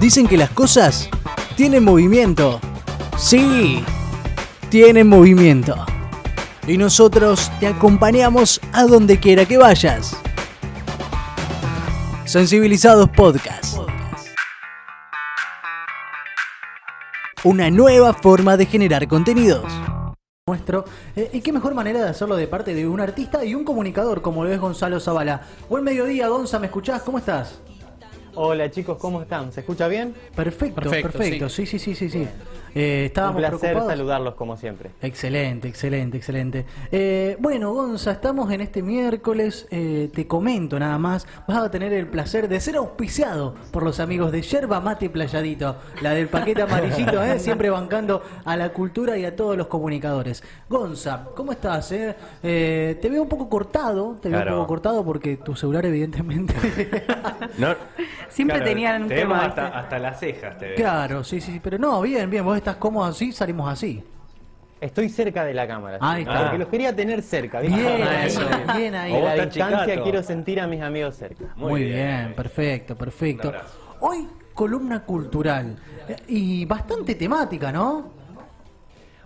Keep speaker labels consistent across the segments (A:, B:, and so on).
A: Dicen que las cosas tienen movimiento. Sí, tienen movimiento. Y nosotros te acompañamos a donde quiera que vayas. Sensibilizados Podcast. Una nueva forma de generar contenidos.
B: Nuestro, eh, y qué mejor manera de hacerlo de parte de un artista y un comunicador como lo es Gonzalo Zavala. Buen mediodía, Gonza, ¿me escuchás? ¿Cómo estás?
C: Hola chicos, ¿cómo están? ¿Se escucha bien?
B: Perfecto, perfecto, sí, sí, sí, sí, sí.
C: Eh, estábamos Un placer saludarlos como siempre.
B: Excelente, excelente, excelente. Eh, bueno, Gonza, estamos en este miércoles. Eh, te comento nada más. Vas a tener el placer de ser auspiciado por los amigos de Yerba Mate Playadito, la del paquete amarillito, ¿eh? siempre bancando a la cultura y a todos los comunicadores. Gonza, ¿cómo estás? te veo un poco cortado, te veo un poco cortado porque tu celular, evidentemente.
D: siempre tenían un
C: tema. Hasta, hasta, las cejas, te veo.
B: Claro, sí, sí, pero no, bien, bien. Vos estás cómodo así, salimos así.
C: Estoy cerca de la cámara.
B: Ahí está.
C: Porque los quería tener cerca.
B: Bien, bien ahí.
C: A la distancia quiero sentir a mis amigos cerca.
B: Muy, bien, perfecto, perfecto. Hoy columna cultural eh, y bastante temática, ¿no?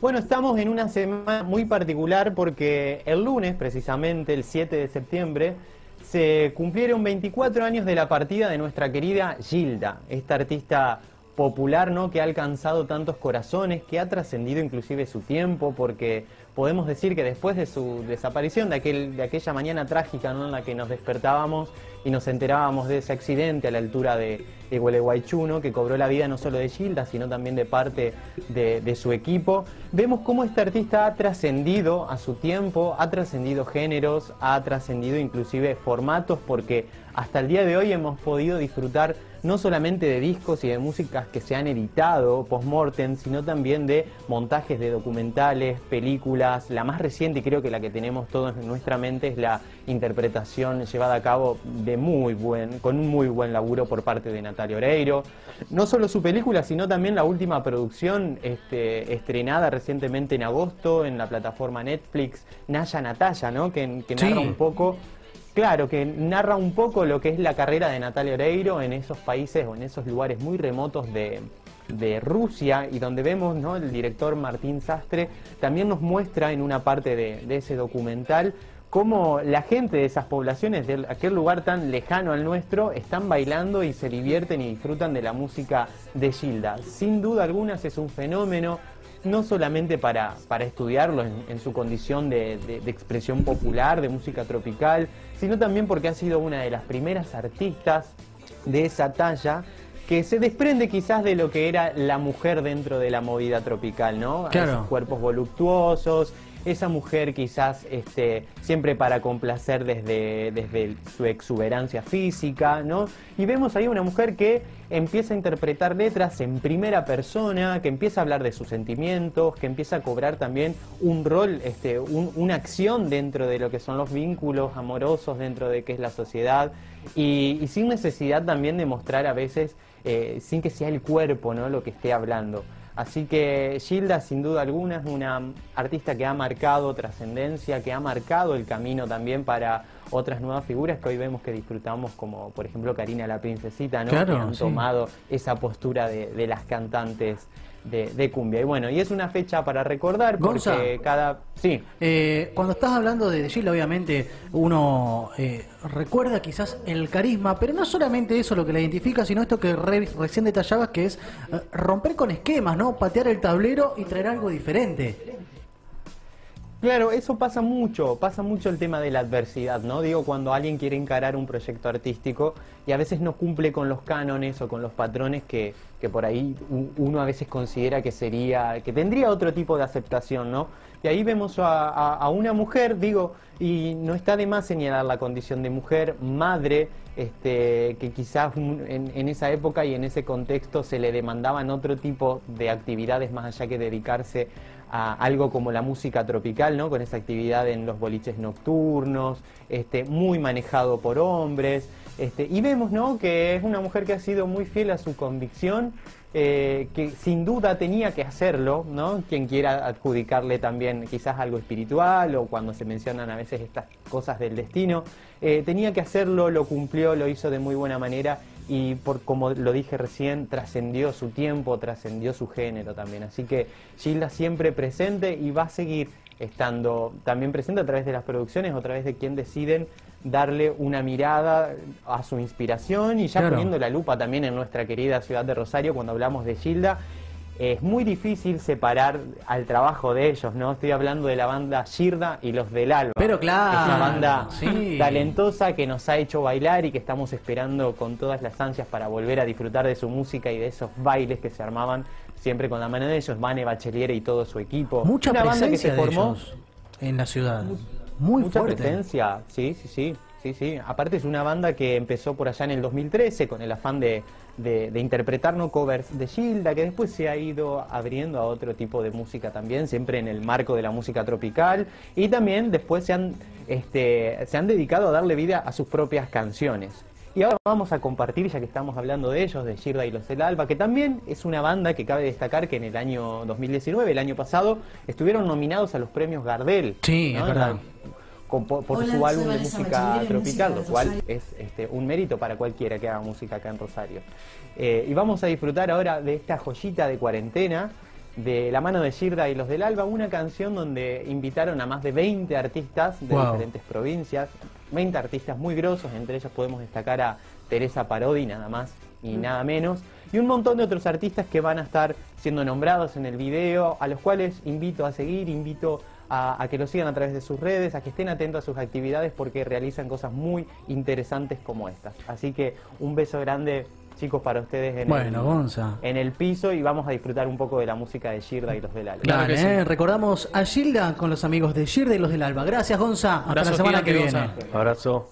C: Bueno, estamos en una semana muy particular porque el lunes, precisamente el 7 de septiembre, se cumplieron 24 años de la partida de nuestra querida Gilda, esta artista popular, ¿no? Que ha alcanzado tantos corazones, que ha trascendido inclusive su tiempo, porque podemos decir que después de su desaparición, de, aquel, de aquella mañana trágica ¿no? en la que nos despertábamos y nos enterábamos de ese accidente a la altura de, de que cobró la vida no solo de Gilda, sino también de parte de su equipo, vemos cómo este artista ha trascendido a su tiempo, ha trascendido géneros, ha trascendido inclusive formatos, porque hasta el día de hoy hemos podido disfrutar no solamente de discos y de músicas que se han editado post-mortem, sino también de montajes de documentales, películas. La más reciente y creo que la que tenemos todos en nuestra mente es la interpretación llevada a cabo de muy buen, con un muy buen laburo por parte de Natalia Oreiro. No solo su película, sino también la última producción este, estrenada recientemente en agosto en la plataforma Netflix, Naya Natalia, ¿no? que, que narra un poco Claro, que narra un poco lo que es la carrera de Natalia Oreiro en esos países o en esos lugares muy remotos de, Rusia y donde vemos, ¿no? El director Martín Sastre también nos muestra en una parte de, ese documental cómo la gente de esas poblaciones, de aquel lugar tan lejano al nuestro, están bailando y se divierten y disfrutan de la música de Gilda. Sin duda alguna es un fenómeno, no solamente para, para estudiarlo en, su condición de, expresión popular, de música tropical, sino también porque ha sido una de las primeras artistas de esa talla que se desprende quizás de lo que era la mujer dentro de la movida tropical, ¿no?
B: Claro.
C: cuerpos voluptuosos, esa mujer quizás este, siempre para complacer desde, desde su exuberancia física, ¿no? Y vemos ahí una mujer que empieza a interpretar letras en primera persona, que empieza a hablar de sus sentimientos, que empieza a cobrar también un rol, este, una acción dentro de lo que son los vínculos amorosos, dentro de qué es la sociedad, y, sin necesidad también de mostrar a veces, eh, sin que sea el cuerpo, ¿no? Lo que esté hablando. Así que Gilda, sin duda alguna, es una artista que ha marcado trascendencia, que ha marcado el camino también para otras nuevas figuras que hoy vemos que disfrutamos, como por ejemplo Karina la Princesita, ¿no? que han tomado esa postura de las cantantes de, cumbia. Y bueno, y es una fecha para recordar porque cada...
B: Sí. Eh, cuando estás hablando de Gilda, obviamente uno eh, recuerda quizás el carisma, pero no solamente eso lo que la identifica, sino esto que recién detallabas, que es eh, romper con esquemas, ¿no? Patear el tablero y traer algo diferente.
C: Claro, eso pasa mucho, pasa mucho el tema de la adversidad, ¿no? Digo, cuando alguien quiere encarar un proyecto artístico y a veces no cumple con los cánones o con los patrones que, que por ahí uno a veces considera que sería, que tendría otro tipo de aceptación, ¿no? Y ahí vemos a, una mujer, digo, y no está de más señalar la condición de mujer, madre, este, que quizás en, en, esa época y en ese contexto se le demandaban otro tipo de actividades más allá que dedicarse a algo como la música tropical, ¿no? Con esa actividad en los boliches nocturnos, este, muy manejado por hombres. Este, y vemos, ¿no? Que es una mujer que ha sido muy fiel a su convicción, eh, que sin duda tenía que hacerlo, ¿no? Quien quiera adjudicarle también quizás algo espiritual o cuando se mencionan a veces estas cosas del destino, eh, tenía que hacerlo, lo cumplió, lo hizo de muy buena manera y por como lo dije recién, trascendió su tiempo, trascendió su género también. Así que Gilda siempre presente y va a seguir estando también presente a través de las producciones o a través de quien deciden darle una mirada a su inspiración y ya poniendo la lupa también en nuestra querida ciudad de Rosario cuando hablamos de Gilda es muy difícil separar al trabajo de ellos, ¿no? Estoy hablando de la banda Girda y los del Alba.
B: Pero claro.
C: Es una banda talentosa que nos ha hecho bailar y que estamos esperando con todas las ansias para volver a disfrutar de su música y de esos bailes que se armaban siempre con la mano de ellos, Vane Bachelier y todo su equipo.
B: Mucha una banda que se formó en la ciudad. Muy
C: Mucha presencia, sí, sí, sí. Sí, sí. Aparte es una banda que empezó por allá en el 2013 con el afán de, de, interpretar no covers de Gilda, que después se ha ido abriendo a otro tipo de música también, siempre en el marco de la música tropical. Y también después se han, este, se han dedicado a darle vida a sus propias canciones. Y ahora vamos a compartir, ya que estamos hablando de ellos, de Gilda y los del Alba, que también es una banda que cabe destacar que en el año 2019, el año pasado, estuvieron nominados a los premios Gardel.
B: Sí, es verdad
C: por, su álbum de música tropical, lo cual es este, un mérito para cualquiera que haga música acá en Rosario. Eh, y vamos a disfrutar ahora de esta joyita de cuarentena, de la mano de Girda y los del Alba, una canción donde invitaron a más de 20 artistas de diferentes provincias, 20 artistas muy grosos, entre ellos podemos destacar a Teresa Parodi, nada más y mm. nada menos, y un montón de otros artistas que van a estar siendo nombrados en el video, a los cuales invito a seguir, invito a, que lo sigan a través de sus redes, a que estén atentos a sus actividades porque realizan cosas muy interesantes como estas. Así que un beso grande chicos para ustedes en, el, en el piso y vamos a disfrutar un poco de la música de Gilda y los del Alba.
B: Claro, eh, recordamos a Gilda con los amigos de Gilda y los del Alba. Gracias Gonza, hasta la semana que viene.
C: Abrazo.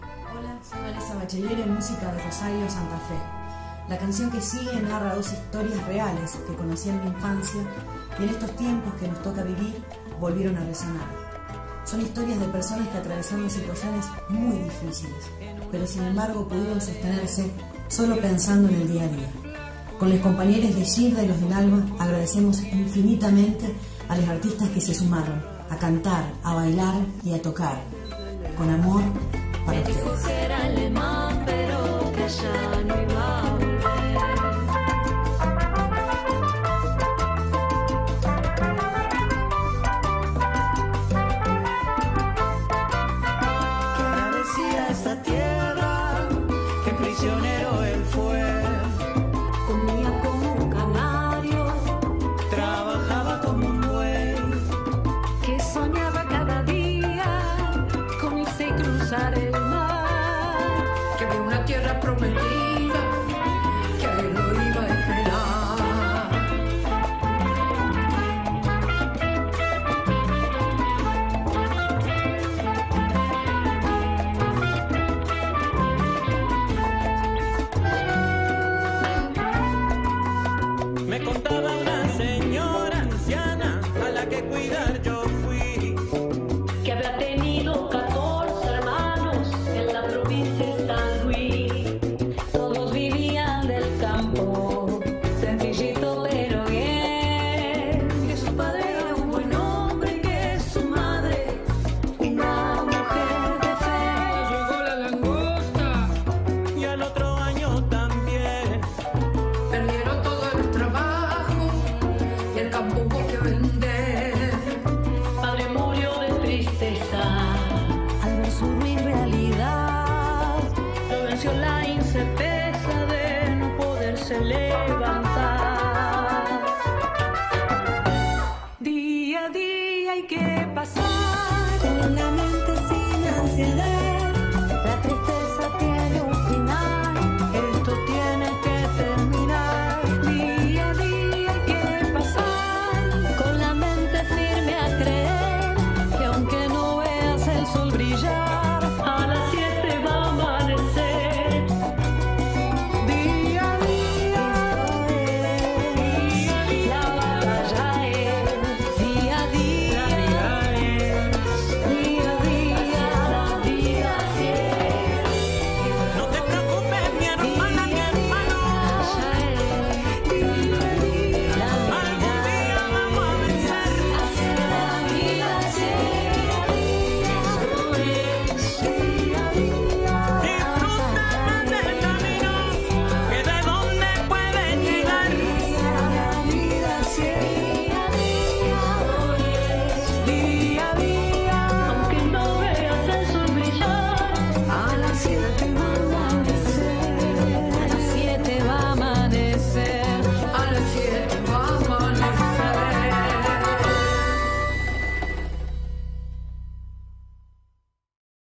D: Hola, soy Vanessa Bachelier en Música de Rosario, Santa Fe. La canción que sigue narra dos historias reales que conocí en mi infancia y en estos tiempos que nos toca vivir volvieron a resonar. Son historias de personas que atravesaron situaciones muy difíciles, pero sin embargo pudieron sostenerse solo pensando en el día a día. Con los compañeros de Gilda y los del Alma agradecemos infinitamente a los artistas que se sumaron a cantar, a bailar y a tocar. Con amor para ustedes.